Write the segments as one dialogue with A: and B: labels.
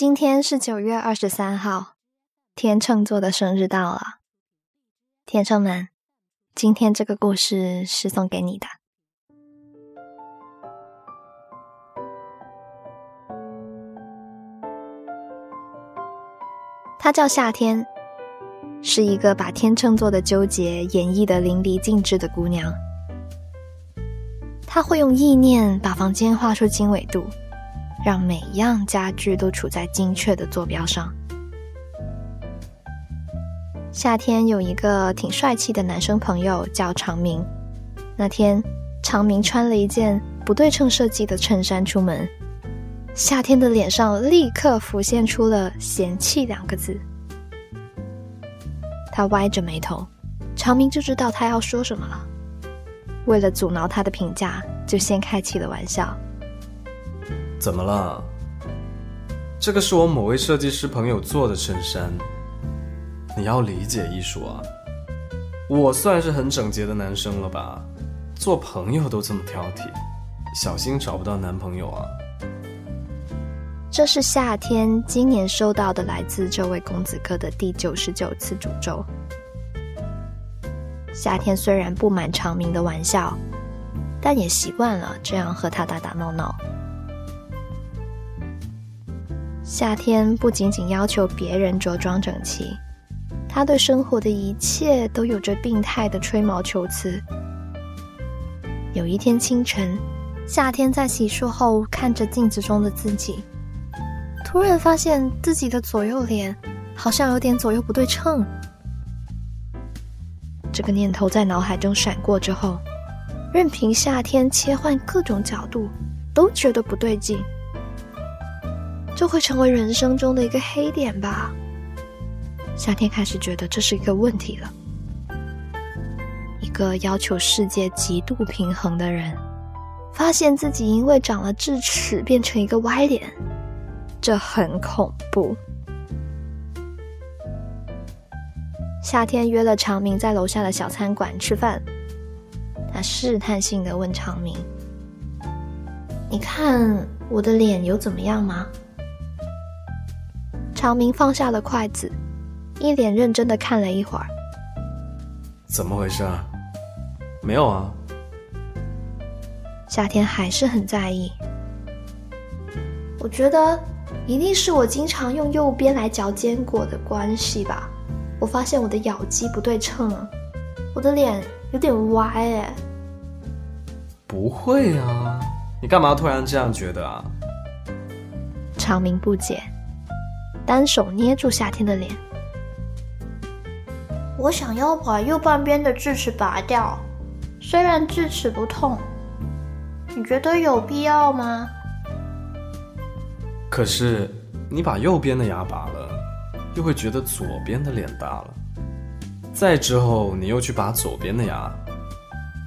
A: 今天是九月二十三号，天秤座的生日到了。天秤们，今天这个故事是送给你的。她叫夏天，是一个把天秤座的纠结演绎的淋漓尽致的姑娘。她会用意念把房间画出经纬度。让每样家具都处在精确的坐标上。夏天有一个挺帅气的男生朋友叫长明。那天，长明穿了一件不对称设计的衬衫出门，夏天的脸上立刻浮现出了嫌弃两个字。他歪着眉头，长明就知道他要说什么了。为了阻挠他的评价，就先开起了玩笑。
B: 怎么了？这个是我某位设计师朋友做的衬衫。你要理解艺术啊！我算是很整洁的男生了吧？做朋友都这么挑剔，小心找不到男朋友啊！
A: 这是夏天今年收到的来自这位公子哥的第九十九次诅咒。夏天虽然不满长明的玩笑，但也习惯了这样和他打打闹闹。夏天不仅仅要求别人着装整齐，他对生活的一切都有着病态的吹毛求疵。有一天清晨，夏天在洗漱后看着镜子中的自己，突然发现自己的左右脸好像有点左右不对称。这个念头在脑海中闪过之后，任凭夏天切换各种角度，都觉得不对劲。就会成为人生中的一个黑点吧。夏天开始觉得这是一个问题了。一个要求世界极度平衡的人，发现自己因为长了智齿变成一个歪脸，这很恐怖。夏天约了长明在楼下的小餐馆吃饭，他试探性的问长明：“你看我的脸有怎么样吗？”长明放下了筷子，一脸认真的看了一会儿。
B: 怎么回事？没有啊。
A: 夏天还是很在意。我觉得一定是我经常用右边来嚼坚果的关系吧。我发现我的咬肌不对称，我的脸有点歪哎。
B: 不会啊，你干嘛突然这样觉得啊？
A: 长明不解。单手捏住夏天的脸，我想要把右半边的智齿拔掉，虽然智齿不痛，你觉得有必要吗？
B: 可是你把右边的牙拔了，又会觉得左边的脸大了，再之后你又去拔左边的牙，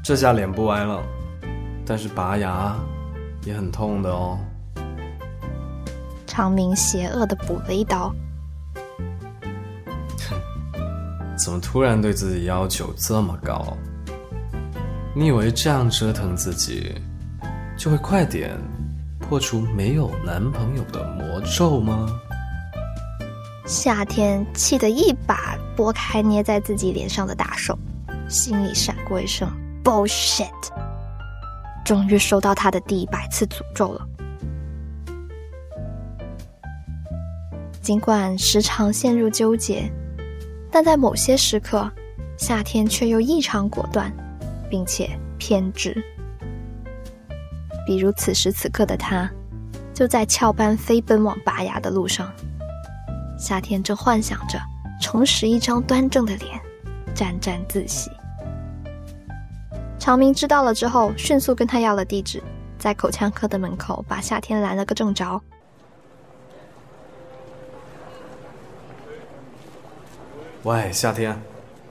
B: 这下脸不歪了，但是拔牙也很痛的哦。
A: 长明邪恶的补了一刀。
B: 哼，怎么突然对自己要求这么高？你以为这样折腾自己，就会快点破除没有男朋友的魔咒吗？
A: 夏天气得一把拨开捏在自己脸上的大手，心里闪过一声 bullshit。终于收到他的第一百次诅咒了。尽管时常陷入纠结，但在某些时刻，夏天却又异常果断，并且偏执。比如此时此刻的他，就在翘班飞奔往拔牙的路上。夏天正幻想着重拾一张端正的脸，沾沾自喜。长明知道了之后，迅速跟他要了地址，在口腔科的门口把夏天拦了个正着。
B: 喂，夏天，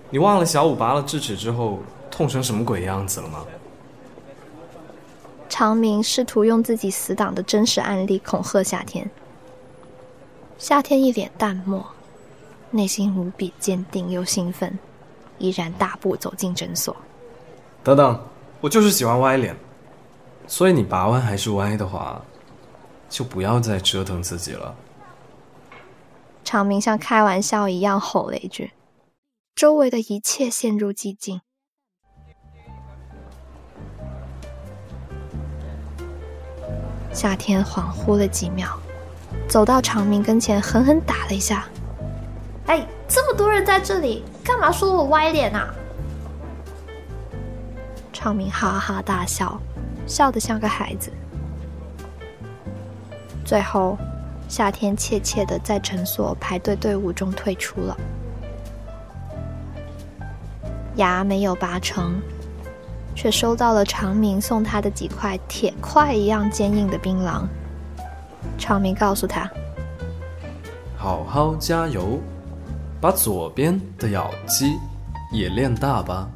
B: 你忘了小五拔了智齿之后痛成什么鬼样子了吗？
A: 长明试图用自己死党的真实案例恐吓夏天。夏天一脸淡漠，内心无比坚定又兴奋，依然大步走进诊所。
B: 等等，我就是喜欢歪脸，所以你拔完还是歪的话，就不要再折腾自己了。
A: 长明像开玩笑一样吼了一句，周围的一切陷入寂静。夏天恍惚了几秒，走到长明跟前，狠狠打了一下。哎，这么多人在这里，干嘛说我歪脸啊？长明哈哈大笑，笑得像个孩子。最后，夏天怯怯的在诊所排队队伍中退出了。牙没有拔成，却收到了长明送他的几块铁块一样坚硬的槟榔。长明告诉他：“
B: 好好加油。”把左边的咬肌也练大吧。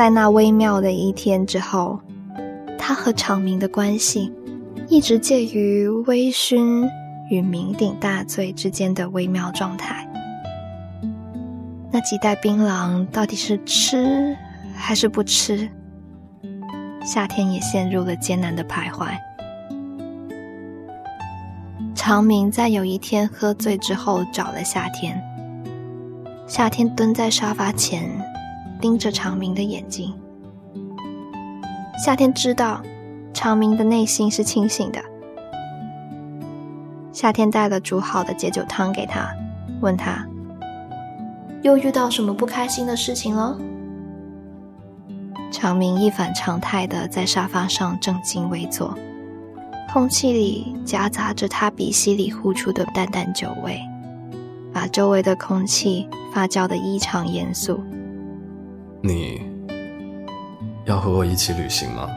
A: 在那微妙的一天之后，他和长明的关系一直介于微醺与酩酊大醉之间的微妙状态。那几袋槟榔到底是吃？还是不吃。夏天也陷入了艰难的徘徊。长明在有一天喝醉之后找了夏天。夏天蹲在沙发前，盯着长明的眼睛。夏天知道，长明的内心是清醒的。夏天带了煮好的解酒汤给他，问他：“又遇到什么不开心的事情了？”长明一反常态的在沙发上正襟危坐，空气里夹杂着他鼻息里呼出的淡淡酒味，把周围的空气发酵的异常严肃。
B: 你要和我一起旅行吗？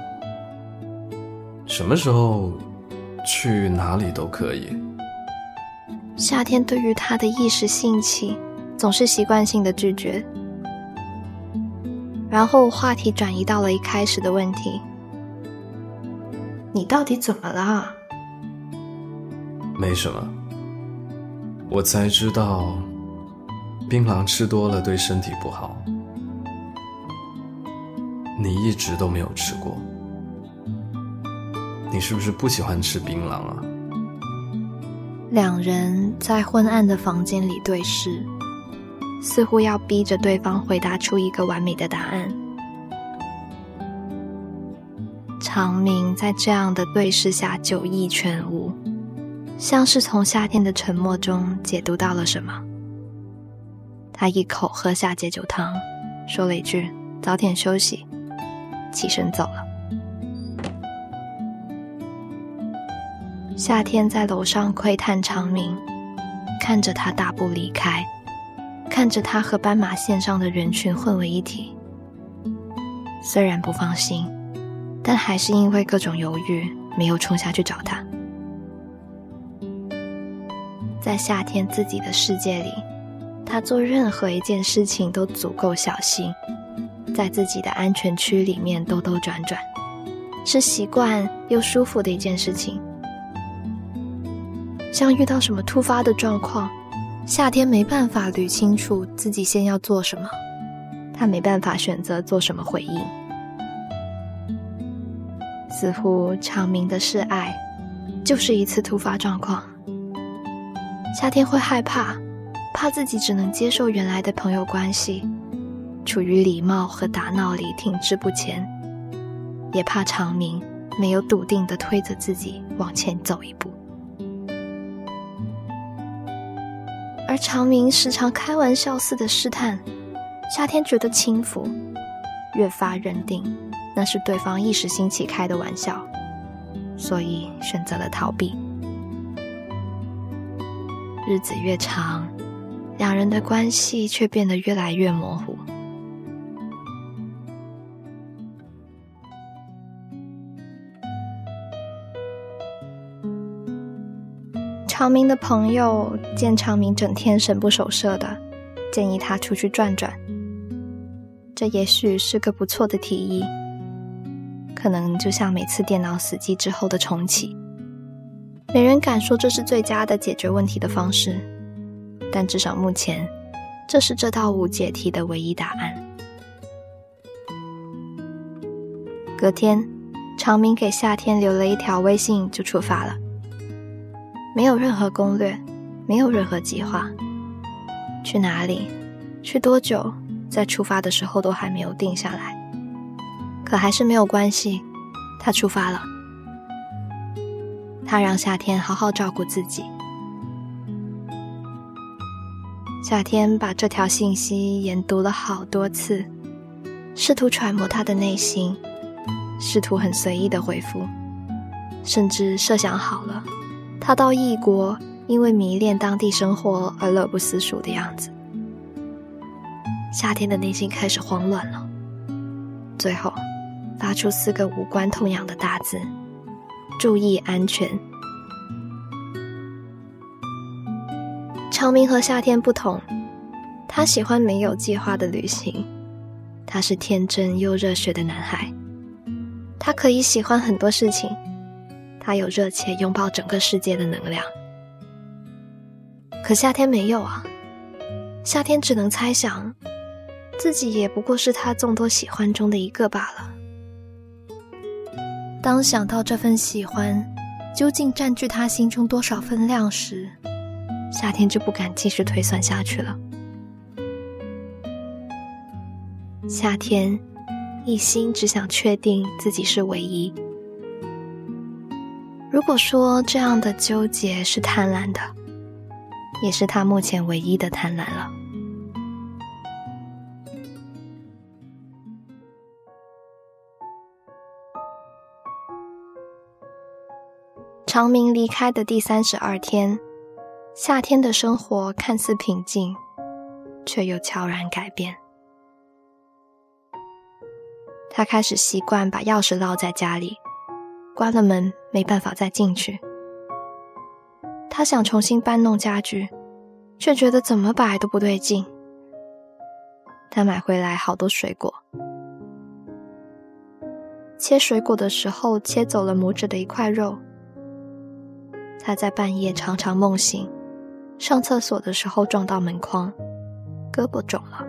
B: 什么时候去哪里都可以。
A: 夏天对于他的一时兴起，总是习惯性的拒绝。然后话题转移到了一开始的问题：“你到底怎么了？”
B: 没什么，我才知道，槟榔吃多了对身体不好。你一直都没有吃过，你是不是不喜欢吃槟榔啊？
A: 两人在昏暗的房间里对视。似乎要逼着对方回答出一个完美的答案。长明在这样的对视下酒意全无，像是从夏天的沉默中解读到了什么。他一口喝下解酒汤，说了一句：“早点休息。”起身走了。夏天在楼上窥探长明，看着他大步离开。看着他和斑马线上的人群混为一体，虽然不放心，但还是因为各种犹豫，没有冲下去找他。在夏天自己的世界里，他做任何一件事情都足够小心，在自己的安全区里面兜兜转转，是习惯又舒服的一件事情。像遇到什么突发的状况。夏天没办法捋清楚自己先要做什么，他没办法选择做什么回应。似乎长明的示爱，就是一次突发状况。夏天会害怕，怕自己只能接受原来的朋友关系，处于礼貌和打闹里停滞不前，也怕长明没有笃定的推着自己往前走一步。而长明时常开玩笑似的试探，夏天觉得轻浮，越发认定那是对方一时兴起开的玩笑，所以选择了逃避。日子越长，两人的关系却变得越来越模糊。长明的朋友见长明整天神不守舍的，建议他出去转转。这也许是个不错的提议，可能就像每次电脑死机之后的重启。没人敢说这是最佳的解决问题的方式，但至少目前，这是这道无解题的唯一答案。隔天，长明给夏天留了一条微信，就出发了。没有任何攻略，没有任何计划，去哪里，去多久，在出发的时候都还没有定下来。可还是没有关系，他出发了。他让夏天好好照顾自己。夏天把这条信息研读了好多次，试图揣摩他的内心，试图很随意的回复，甚至设想好了他到异国因为迷恋当地生活而乐不思蜀的样子。夏天的内心开始慌乱了，最后发出四个无关痛痒的大字：“注意安全。”长明和夏天不同，他喜欢没有计划的旅行。他是天真又热血的男孩，他可以喜欢很多事情，他有热切拥抱整个世界的能量。可夏天没有啊，夏天只能猜想，自己也不过是他众多喜欢中的一个罢了。当想到这份喜欢究竟占据他心中多少分量时，夏天就不敢继续推算下去了。夏天一心只想确定自己是唯一。如果说这样的纠结是贪婪的，也是他目前唯一的贪婪了。长明离开的第三十二天。夏天的生活看似平静，却又悄然改变。他开始习惯把钥匙落在家里，关了门没办法再进去。他想重新搬弄家具，却觉得怎么摆都不对劲。他买回来好多水果，切水果的时候切走了拇指的一块肉。他在半夜常常梦醒。上厕所的时候撞到门框，胳膊肿了。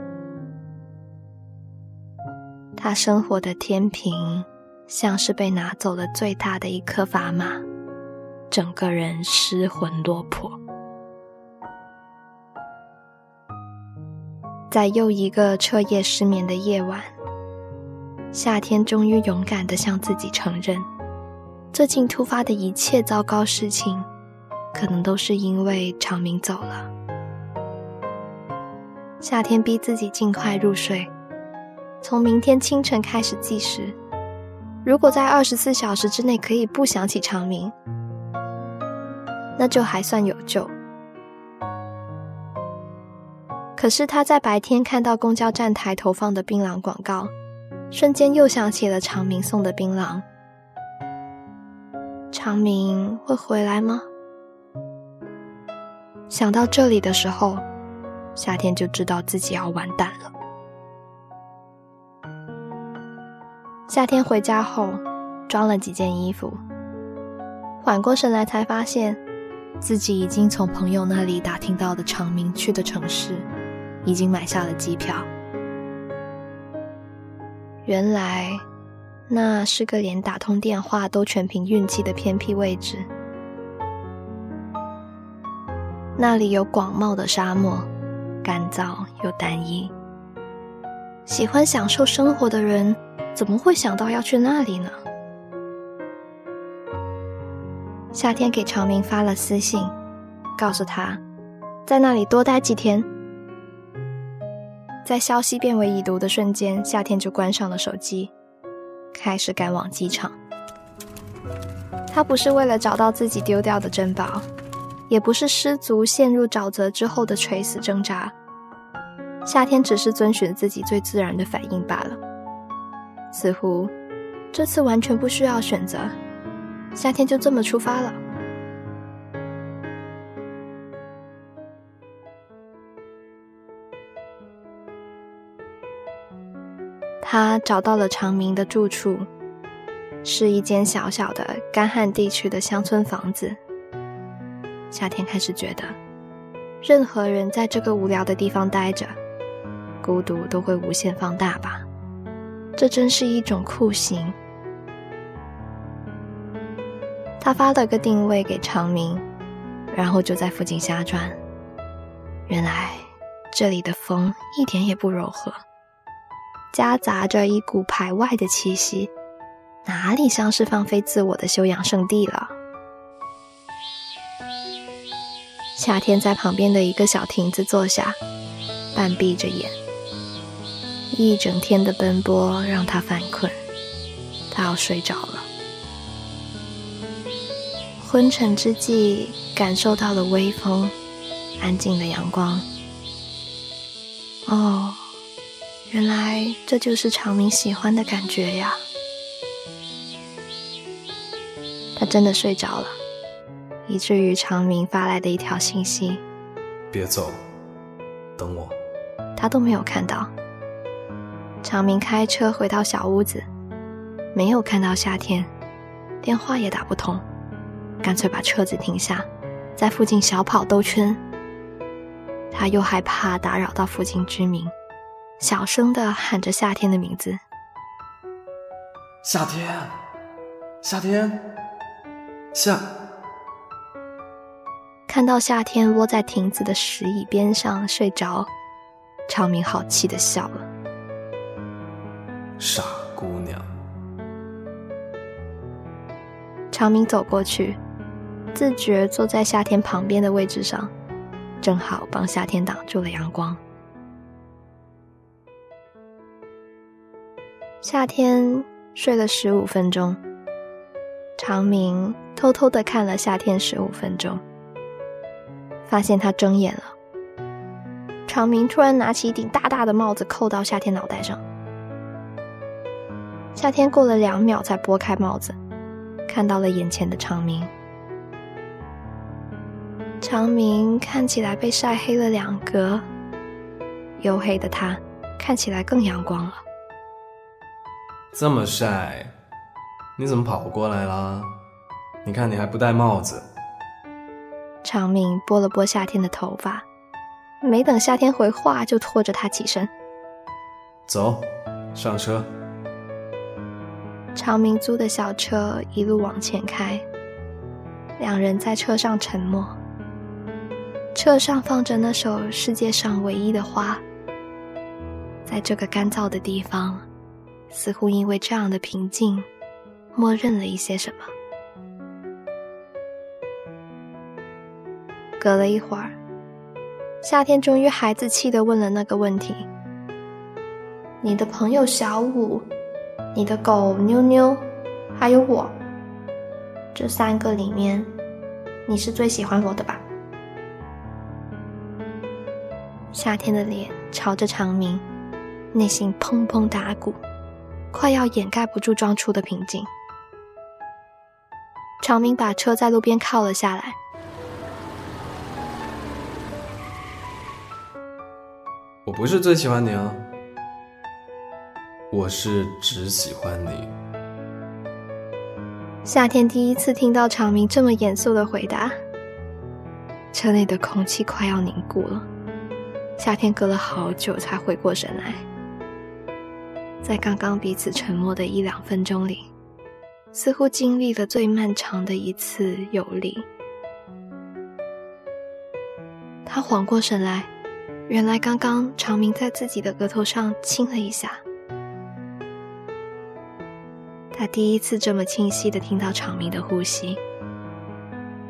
A: 他生活的天平像是被拿走了最大的一颗砝码，整个人失魂落魄。在又一个彻夜失眠的夜晚，夏天终于勇敢的向自己承认，最近突发的一切糟糕事情。可能都是因为长明走了。夏天逼自己尽快入睡，从明天清晨开始计时。如果在二十四小时之内可以不想起长明，那就还算有救。可是他在白天看到公交站台投放的槟榔广告，瞬间又想起了长明送的槟榔。长明会回来吗？想到这里的时候，夏天就知道自己要完蛋了。夏天回家后，装了几件衣服，缓过神来才发现，自己已经从朋友那里打听到的长明去的城市，已经买下了机票。原来，那是个连打通电话都全凭运气的偏僻位置。那里有广袤的沙漠，干燥又单一。喜欢享受生活的人，怎么会想到要去那里呢？夏天给长明发了私信，告诉他，在那里多待几天。在消息变为已读的瞬间，夏天就关上了手机，开始赶往机场。他不是为了找到自己丢掉的珍宝。也不是失足陷入沼泽之后的垂死挣扎，夏天只是遵循自己最自然的反应罢了。似乎这次完全不需要选择，夏天就这么出发了。他找到了长明的住处，是一间小小的干旱地区的乡村房子。夏天开始觉得，任何人在这个无聊的地方待着，孤独都会无限放大吧？这真是一种酷刑。他发了个定位给长明，然后就在附近瞎转。原来这里的风一点也不柔和，夹杂着一股排外的气息，哪里像是放飞自我的休养圣地了？夏天在旁边的一个小亭子坐下，半闭着眼。一整天的奔波让他犯困，他要睡着了。昏沉之际，感受到了微风，安静的阳光。哦，原来这就是长明喜欢的感觉呀！他真的睡着了。以至于长明发来的一条信息：“
B: 别走，等我。”
A: 他都没有看到。长明开车回到小屋子，没有看到夏天，电话也打不通，干脆把车子停下，在附近小跑兜圈。他又害怕打扰到附近居民，小声的喊着夏天的名字：“
B: 夏天，夏天，夏。”
A: 看到夏天窝在亭子的石椅边上睡着，长明好气的笑了。
B: 傻姑娘。
A: 长明走过去，自觉坐在夏天旁边的位置上，正好帮夏天挡住了阳光。夏天睡了十五分钟，长明偷偷的看了夏天十五分钟。发现他睁眼了，长明突然拿起一顶大大的帽子扣到夏天脑袋上。夏天过了两秒才拨开帽子，看到了眼前的长明。长明看起来被晒黑了两格，黝黑的他看起来更阳光了。
B: 这么晒，你怎么跑过来啦？你看你还不戴帽子。
A: 长明拨了拨夏天的头发，没等夏天回话，就拖着他起身，
B: 走上车。
A: 长明租的小车一路往前开，两人在车上沉默。车上放着那首世界上唯一的花，在这个干燥的地方，似乎因为这样的平静，默认了一些什么。隔了一会儿，夏天终于孩子气的问了那个问题：“你的朋友小五，你的狗妞妞，还有我，这三个里面，你是最喜欢我的吧？”夏天的脸朝着长明，内心砰砰打鼓，快要掩盖不住装出的平静。长明把车在路边靠了下来。
B: 我不是最喜欢你啊，我是只喜欢你。
A: 夏天第一次听到长明这么严肃的回答，车内的空气快要凝固了。夏天隔了好久才回过神来，在刚刚彼此沉默的一两分钟里，似乎经历了最漫长的一次游离。他缓过神来。原来刚刚长明在自己的额头上亲了一下，他第一次这么清晰的听到长明的呼吸，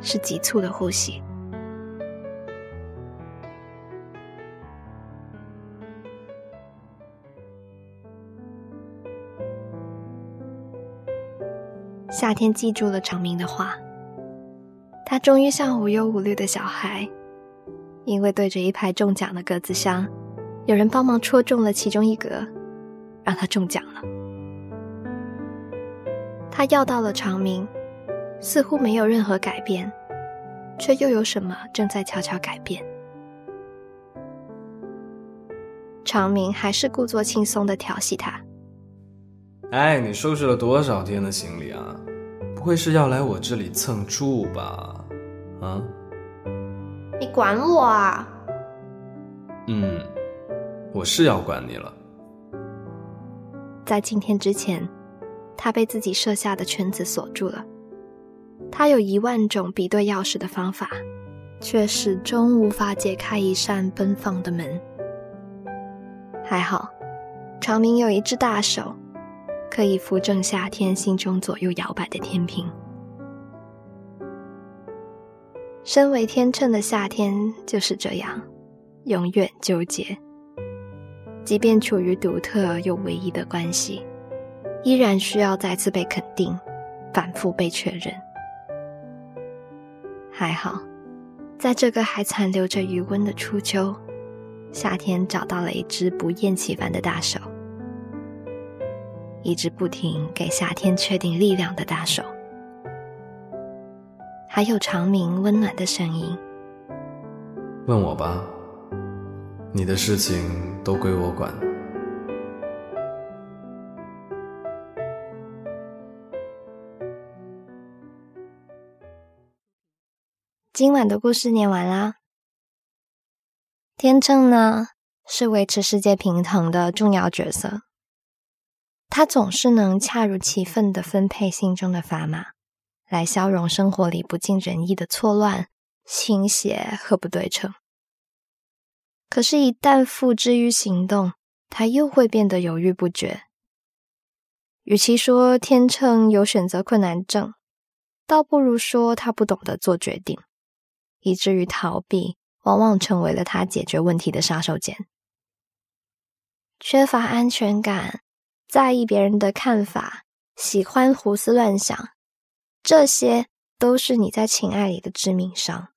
A: 是急促的呼吸。夏天记住了长明的话，他终于像无忧无虑的小孩。因为对着一排中奖的格子箱，有人帮忙戳中了其中一格，让他中奖了。他要到了长明，似乎没有任何改变，却又有什么正在悄悄改变。长明还是故作轻松的调戏他：“
B: 哎，你收拾了多少天的行李啊？不会是要来我这里蹭住吧？啊？”
A: 你管我啊？
B: 嗯，我是要管你了。
A: 在今天之前，他被自己设下的圈子锁住了。他有一万种比对钥匙的方法，却始终无法解开一扇奔放的门。还好，长明有一只大手，可以扶正夏天心中左右摇摆的天平。身为天秤的夏天就是这样，永远纠结。即便处于独特又唯一的关系，依然需要再次被肯定，反复被确认。还好，在这个还残留着余温的初秋，夏天找到了一只不厌其烦的大手，一只不停给夏天确定力量的大手。还有长鸣温暖的声音。
B: 问我吧，你的事情都归我管。
A: 今晚的故事念完啦。天秤呢，是维持世界平衡的重要角色，他总是能恰如其分的分配心中的砝码。来消融生活里不尽人意的错乱、倾斜和不对称。可是，一旦付之于行动，他又会变得犹豫不决。与其说天秤有选择困难症，倒不如说他不懂得做决定，以至于逃避往往成为了他解决问题的杀手锏。缺乏安全感，在意别人的看法，喜欢胡思乱想。这些都是你在情爱里的致命伤。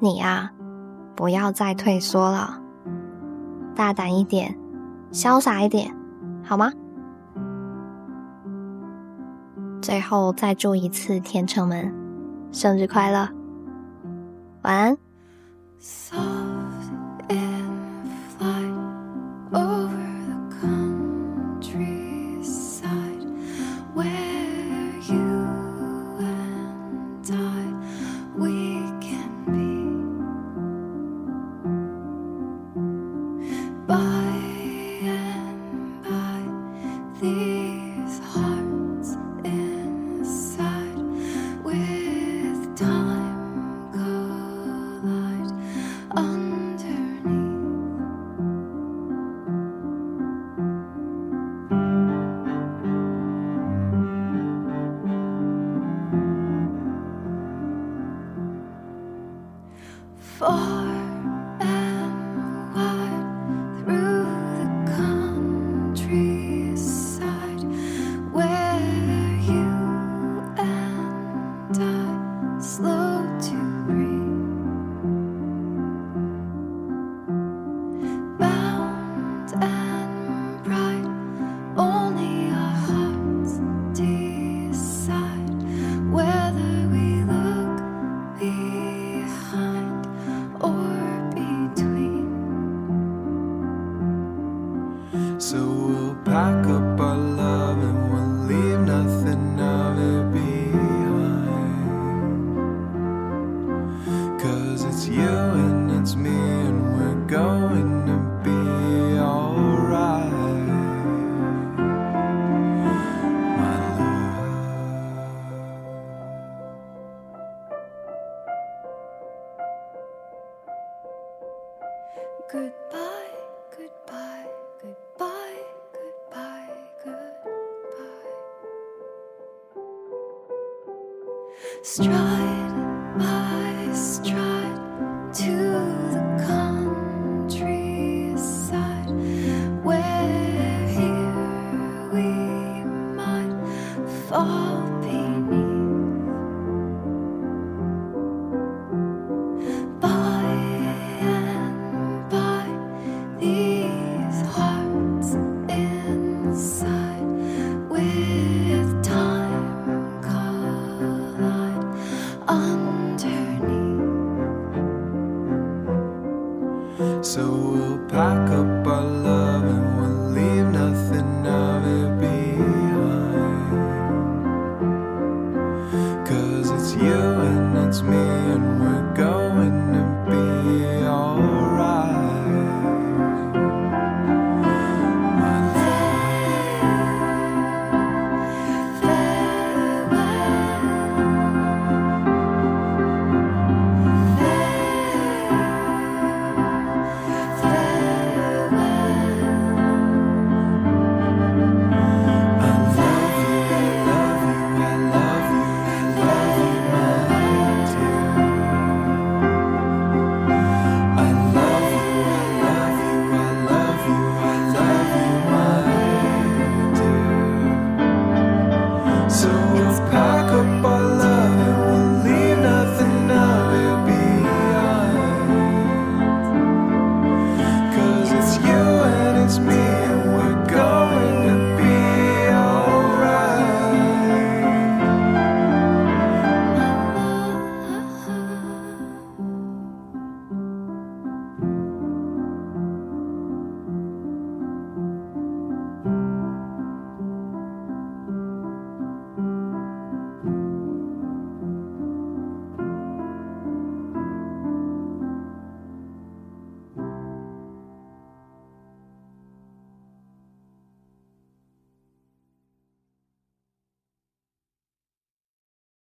A: 你呀，不要再退缩了，大胆一点，潇洒一点，好吗？最后再祝一次天秤们生日快乐，晚安。Goodbye, goodbye, goodbye, goodbye, goodbye. Strive. So we'll pack up our love and we'll leave nothing of it behind. Cause it's
C: you and it's me.